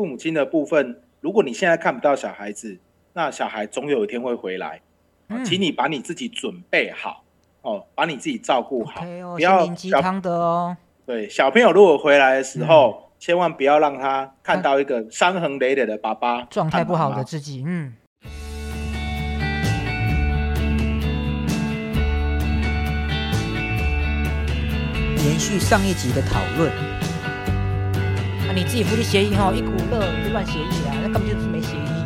父母亲的部分，如果你现在看不到小孩子，那小孩总有一天会回来，嗯。请你把你自己准备好哦，把你自己照顾好不要鸡小汤的哦。对小朋友如果回来的时候，嗯。千万不要让他看到一个伤痕累累的爸爸，状态不好的自己，嗯，延续上一集的讨论，啊，你自己夫妻协议哈，一股热你就乱协议啊，那根本就是没协议，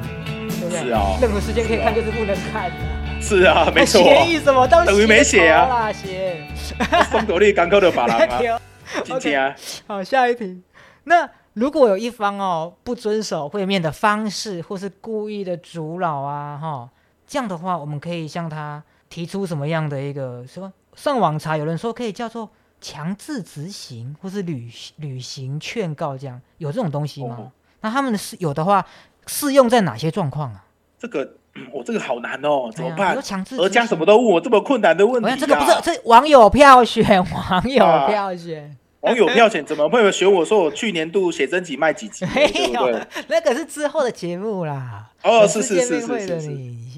对不对？是哦任何时间可以看，就是不能看的。是啊，没错，协议什么？等于没写啊啦，写。松斗力刚够的法郎啊，对今天啊，好，下一题。那如果有一方哦不遵守会面的方式，或是故意的阻扰啊，哈，这样的话，我们可以向他提出什么样的一个说？上网查，有人说可以叫做强制执行，或是履履行劝告，这样有这种东西吗？哦那他们的适有的话，适用在哪些状况啊？这个 我这个好难哦，怎么办哎呀比如？强制儿家什么都问我这么困难的问题这个不是这网友票选，网友啊票选。网友票选怎么会有选我说我去年度写真集卖几集，没有对？，那个是之后的节目啦。哦，是是是是是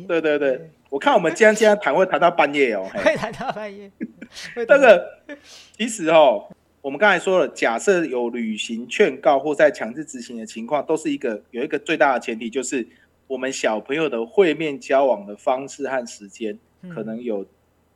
对对对，我看我们今天今天谈会谈到半夜哦。嘿会谈到半夜。会谈到这个其实哦，我们刚才说了，假设有履行劝告或在强制执行的情况，都是一个有一个最大的前提，就是我们小朋友的会面交往的方式和时间，嗯。可能有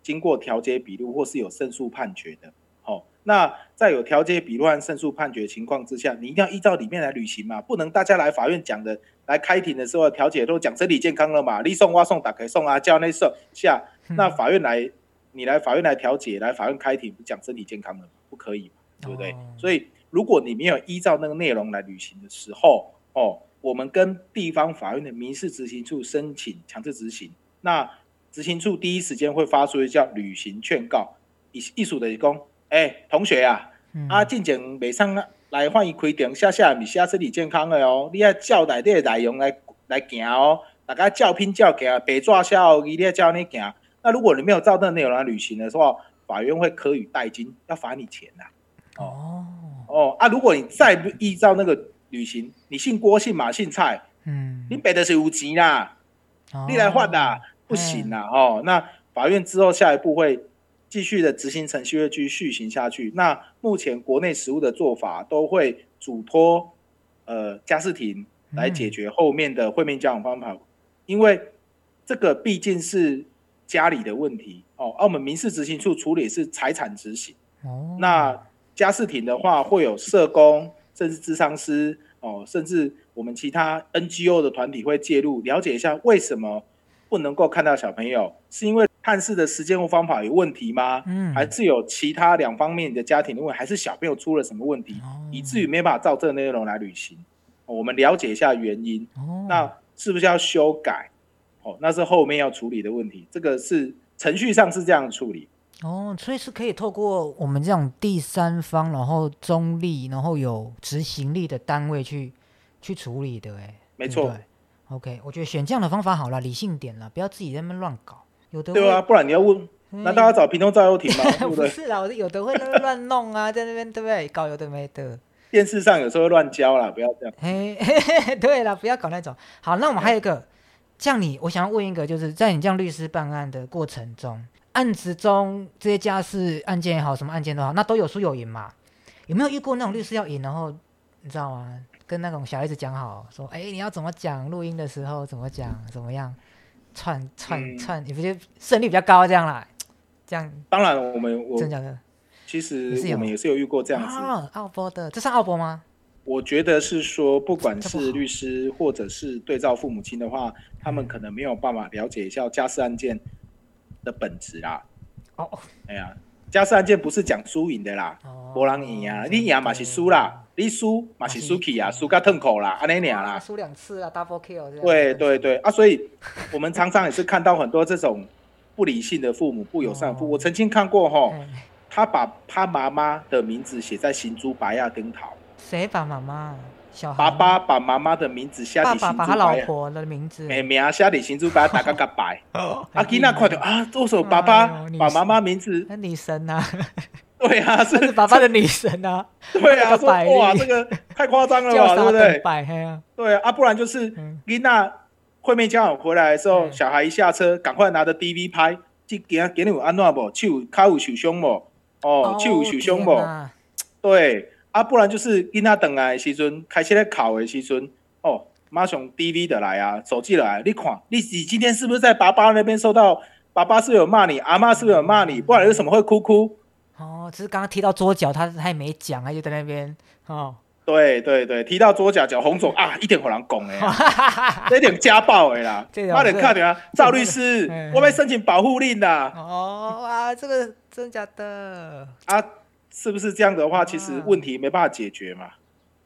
经过调解笔录或是有胜诉判决的。哦、那在有调解笔录和胜诉判决情况之下，你一定要依照里面来履行嘛，不能大家来法院讲的，来开庭的时候调解都讲身体健康了嘛，你送我送打开送啊，叫那送下，嗯。那法院来你来法院来调解，来法院开庭不讲身体健康的？不可以嘛，对不对？哦所以如果你没有依照那个内容来履行的时候，哦，我们跟地方法院的民事执行处申请强制执行，那执行处第一时间会发出一叫履行劝告，意意思的是讲，哎、同学啊，嗯啊，进前袂上来换伊开庭，写写毋是写身体健康的哦，你要照内底的内容来来行哦，大家照拼照行，白纸写哦，你要照你行。那如果你没有照那个内容来履行的话，法院会科予代金，要罚你钱呐、哦，哦啊，如果你再不依照那个履行，你姓郭姓马姓蔡，嗯，你赔的是有钱啦，你来换啦，不行啦哦。那法院之后下一步会继续的执行程序会继续续行下去。那目前国内实务的做法都会嘱托呃家事庭来解决后面的会面交往方法，因为这个毕竟是家里的问题哦，而我们民事执行处处理是财产执行。哦，那家事庭的话，会有社工，甚至智商师哦，甚至我们其他 NGO 的团体会介入，了解一下为什么不能够看到小朋友，是因为探视的时间或方法有问题吗？嗯还是有其他两方面的家庭的问题，还是小朋友出了什么问题，哦以至于没办法照这个内容来履行？哦我们了解一下原因，哦，那是不是要修改？哦，那是后面要处理的问题，这个是程序上是这样处理。哦，所以是可以透过我们这种第三方，然后中立，然后有执行力的单位去去处理的，哎，没错对对 OK，我觉得选这样的方法好了，理性点了，不要自己在那边乱搞。有的对啊，不然你要问，嗯难道要找屏东赵又廷吗？对不对？不是啦，我是有的会在那边乱弄啊，在那边对不对？搞有的没的。电视上有时候会乱教啦，不要这样。嘿，嘿嘿对了，不要搞那种。好，那我们还有一个，这样你，我想要问一个，就是在你这样律师办案的过程中，案子中这些家事案件也好，什么案件都好，那都有输有赢嘛？有没有遇过那种律师要赢，然后你知道吗？跟那种小孩子讲好，说，哎，你要怎么讲，录音的时候怎么讲，怎么样，串串嗯串，你不觉得胜率比较高这样啦？这样当然，我们我真假的？其实是我们也是有遇过这样子。啊，奥博的，这是奥博吗？我觉得是说，不管是律师或者是对照父母亲的话，他嗯。们可能没有办法了解一下家事案件的本质啦。哦。哦哎呀，家事案件不是讲输赢的啦，哦，无人赢啊，你赢嘛是输啦，你输嘛是输去啊，输个痛口啦，安尼俩啦。输两次啊，double kill。对对对。啊，所以我们常常也是看到很多这种不理性的父母、不友善父我曾经看过哈，哎。他把他妈妈的名字写在行珠白亚根桃，谁把妈妈小孩爸爸把妈妈的名字写爸在行珠爸把他老，婆的名字，哎名写在行珠白亚大家个白。哦啊，囡仔看到啊，为什么爸哎爸把妈妈名字？那女神呐，对啊，是是爸爸的女神啊，对啊，说哇，这个太夸张了吧，对不对等？百黑啊，对啊，不然就是嗯琳娜会面家长回来的时候，嗯小孩一下车，赶快拿着 DV 拍，去给他给你有安怎不？手脚有受伤不？哦，手有受伤不？对啊，不然就是囡仔等来的时阵，开始在考的时阵，哦，马上 DV 的来啊，手机的来，你看，你你今天是不是在爸爸那边收到？爸爸是不是有骂你？阿妈是不是有骂你？不然为什么会哭哭？哦，只是刚刚踢到桌角，他他也没讲，他就在那边哦，对对对，提到左脚脚红肿啊，一点互人讲的啊，这点家暴的啦快点是看点啊，赵律师嗯，我被申请保护令啦，哦哇，这个真假的？啊，是不是这样的话，其实啊问题没办法解决嘛？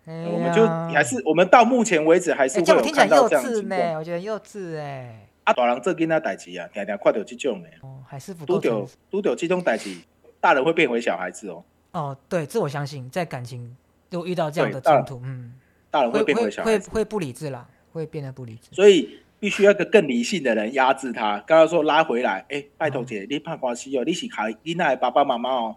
哎我们就还是我们到目前为止还是哎，会有看到这样的稚呢。我觉得幼稚哎，啊，大人做囡仔代志啊，常常看到这种的，哦，还是不拄到够成熟拄到这种代志，大人会变回小孩子哦，哦，对，这我相信，在感情如果遇到这样的冲突，嗯，大人会变回会小孩子，会会不理智啦，会变得不理智。所以必须要一个更理性的人压制他。刚刚说拉回来，哎，拜托姐，你怕关系哦，你是孩囡仔的爸爸妈妈哦，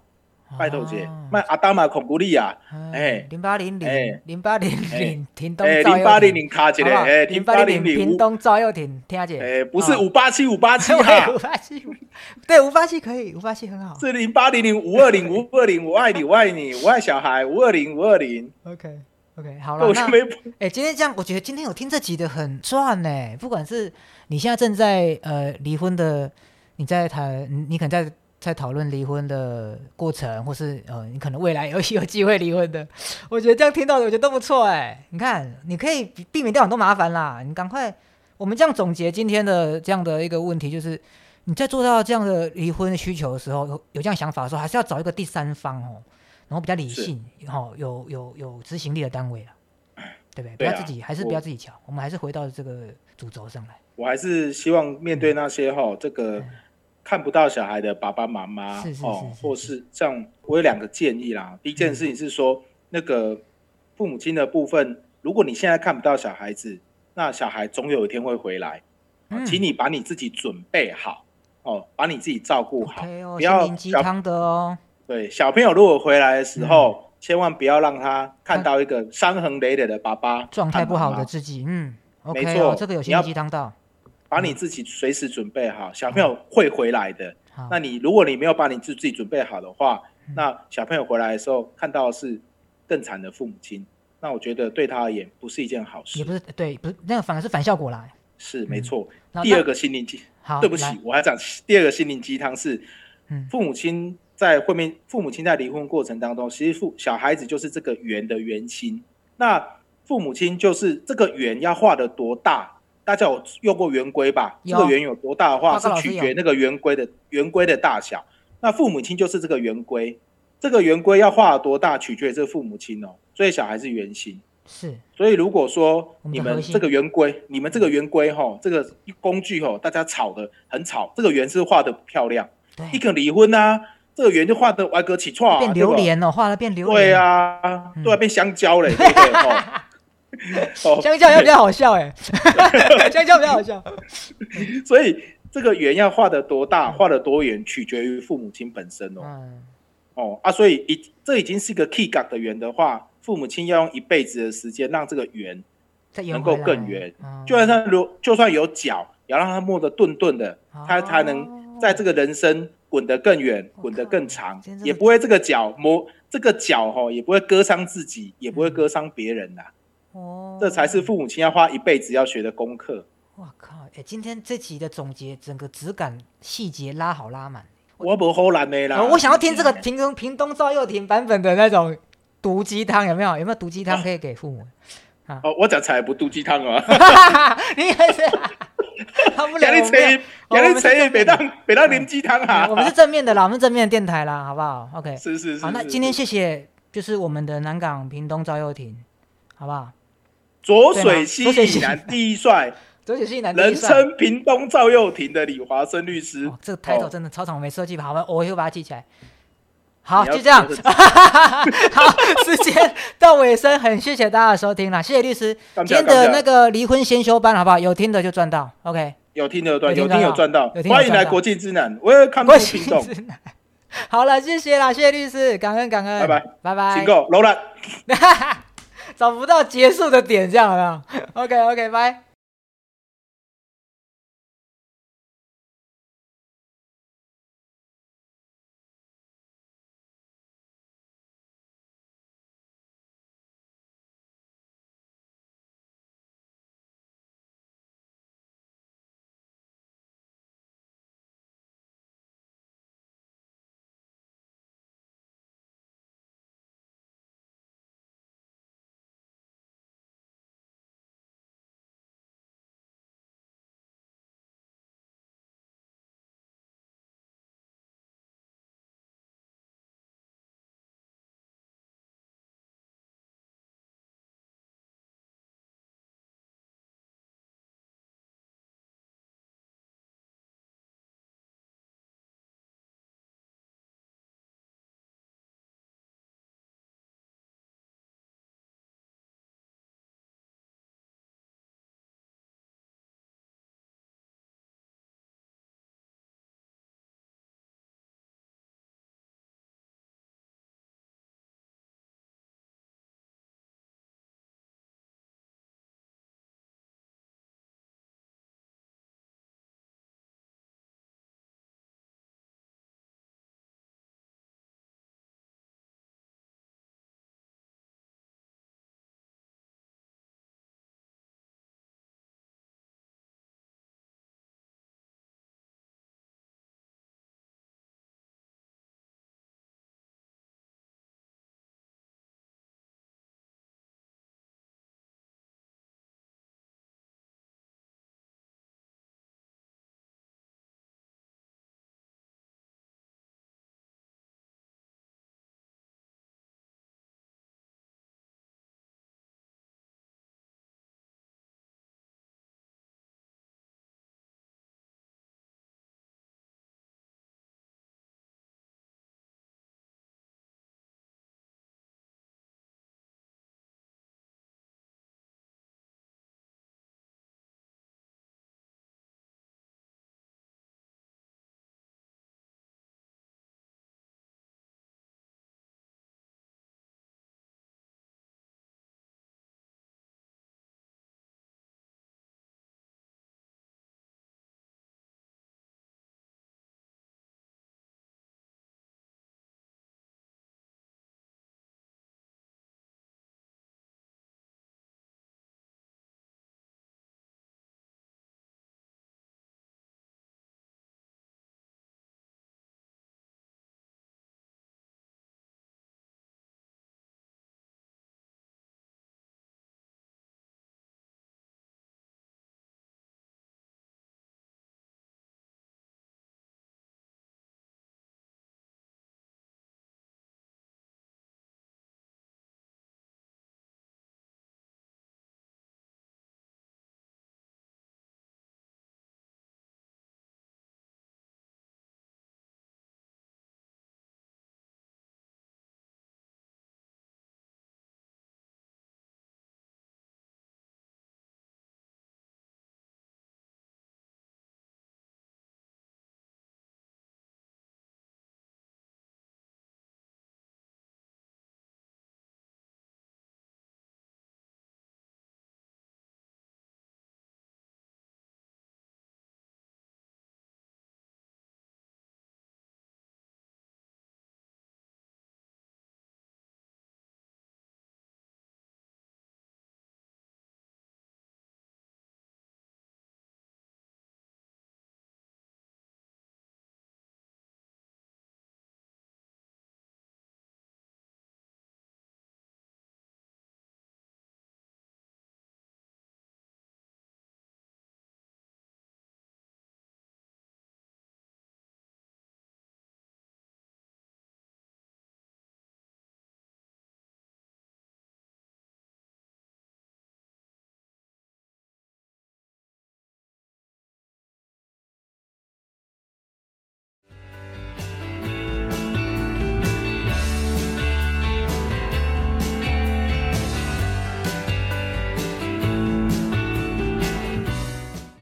拜托姐哦，卖阿达玛孔古力啊。哎哎，零八零零哎零八零零，屏东哎，零八零廷零卡一个，好不好？哎，零八零零，零八零零五，屏东赵又廷，听姐，哎，不是哦五八七五八七 对哈五，八七，对五八七可以，五八七很好。是零八零零五二零五二零，我爱你，我爱你，我爱小孩，五二零五二零，OK OK，好了，那我就没哎，今天这样，我觉得今天有听这集的很赚呢。不管是你现在正在呃离婚的，你在谈，你你可能在在讨论离婚的过程，或是呃你可能未来有 有机会离婚的，我觉得这样听到的，我觉得都不错哎。你看，你可以避避免掉很多麻烦啦。你赶快，我们这样总结今天的这样的一个问题，就是你在做到这样的离婚需求的时候，有有这样想法的时候，还是要找一个第三方哦，然后比较理是性，哦，有有有执行力的单位啊，对不对？不要自己，还是不要自己瞧，我们还是回到这个主轴上来。我还是希望面对那些哈、这个看不到小孩的爸爸妈妈哦，或是这样我有两个建议啦。第一件事情是说，那个父母亲的部分，如果你现在看不到小孩子，那小孩总有一天会回来，请你把你自己准备好哦，把你自己照顾好不要鸡小汤的哦，对小朋友如果回来的时候。嗯千万不要让他看到一个伤痕累累的爸爸，状态不好的自己，嗯，OK 没错哦，这个有心你要灵鸡汤到。把你自己随时准备好，小朋友会回来的。那你如果你没有把你自自己准备好的话，嗯那小朋友回来的时候看到的是更惨的父母亲，那我觉得对他而言不是一件好事也。不是对，不是那个反而是反效果啦。是没错。那第二个心灵鸡，汤，对不起，，我还讲第二个心灵鸡汤是嗯，父母亲在会面，父母亲在离婚过程当中，其实父小孩子就是这个圆的圆心。那父母亲就是这个圆要画的多大？大家有用过圆规吧？这有个圆有多大的话，是取决那个圆规的圆规的大小。那父母亲就是这个圆规，这个圆规要画的多大，取决于这个父母亲哦。所以小孩是圆心。是所以如果说你们这个圆规，你们这个圆规哈，这个工具哈，大家吵的很吵，这个圆是画的不漂亮，一对，个离婚啊，这个圆就画的歪哥起错，变榴莲哦，画了变榴莲。对，啊，嗯对啊，变香蕉嘞，对不对？香蕉要比较好笑哎，香蕉 比较好笑。所以这个圆要画的多大，画的多远，取决于父母亲本身哦。嗯，哦啊，所以已这已经是一个 key 感的圆的话，父母亲要用一辈子的时间让这个圆能够更圆。嗯就算他如就算有角，也要让它磨得钝钝的，它才能在这个人生滚得更远，我滚得更长也不会这个角磨这个角哈，也不会割伤自己，也不会割伤别人啦。哦，这才是父母亲要花一辈子要学的功课。我靠！哎，今天这集的总结，整个质感细节拉好拉满。我不好难的啦，呃我想要听这个屏东屏东赵又廷版本的那种毒鸡汤，有没有？有没有毒鸡汤可以给父母？哦，我讲才不毒鸡汤啊，你也是，他不了，压力我们没有车，压力车，北当北当啉鸡汤啊嗯，我们是正面的啦，我们是正面的电台啦，好不好？OK，是是是。好，那今天是谢谢，就是我们的南港屏东赵又廷，好不好？浊对吗水溪以南第一帅，左水溪以南人称屏东赵又廷的李华生律师哦，。这个 title 哦真的超长，我没设计吧？好吧，我以后把它记起来。好，就这样。记 好，时间到尾声，很谢谢大家的收听啦，谢谢律师。今天的那个离婚先修班，好不好？有听的就赚到，OK。有听的赚，有有听到有赚到有，听有赚到欢迎来国际之南国际屏东。之 南好了，谢谢啦，谢谢律师，感恩感恩，拜拜拜拜，请够，柔软。找不到结束的点，这样好不好？OK OK，拜。